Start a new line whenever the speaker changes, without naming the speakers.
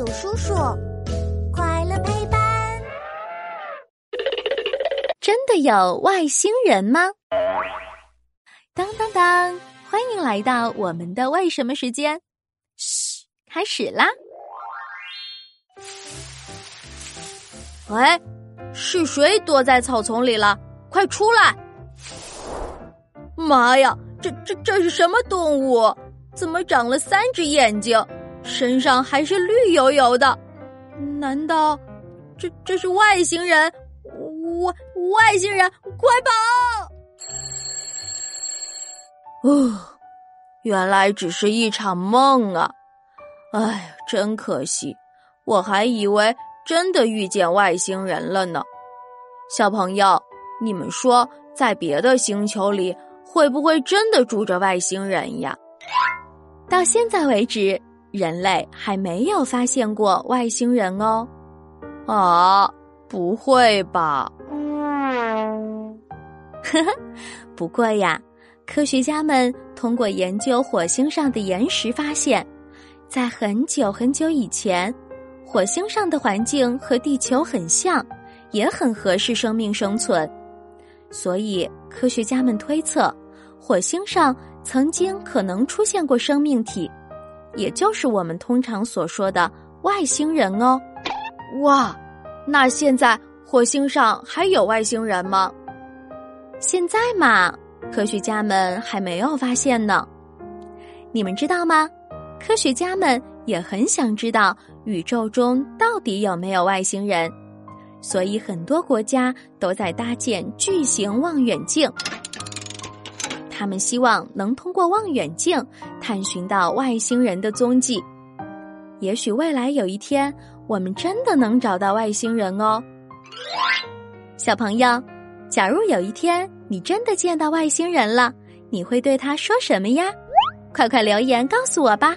有叔叔，快乐陪伴。
真的有外星人吗？当当当！欢迎来到我们的为什么时间。嘘，开始啦！
喂，是谁躲在草丛里了？快出来！妈呀，这这这是什么动物？怎么长了三只眼睛，身上还是绿油油的？难道这这是外星人？外外星人，快跑！哦，原来只是一场梦啊！哎，真可惜，我还以为真的遇见外星人了呢。小朋友，你们说，在别的星球里，会不会真的住着外星人呀？
到现在为止，人类还没有发现过外星人哦。
啊，不会吧？
呵呵，不过呀，科学家们通过研究火星上的岩石发现，在很久很久以前，火星上的环境和地球很像，也很合适生命生存。所以，科学家们推测，火星上。曾经可能出现过生命体，也就是我们通常所说的外星人哦。
哇，那现在火星上还有外星人吗？
现在嘛，科学家们还没有发现呢。你们知道吗？科学家们也很想知道宇宙中到底有没有外星人，所以很多国家都在搭建巨型望远镜。他们希望能通过望远镜探寻到外星人的踪迹。也许未来有一天，我们真的能找到外星人哦。小朋友，假如有一天你真的见到外星人了，你会对他说什么呀？快快留言告诉我吧。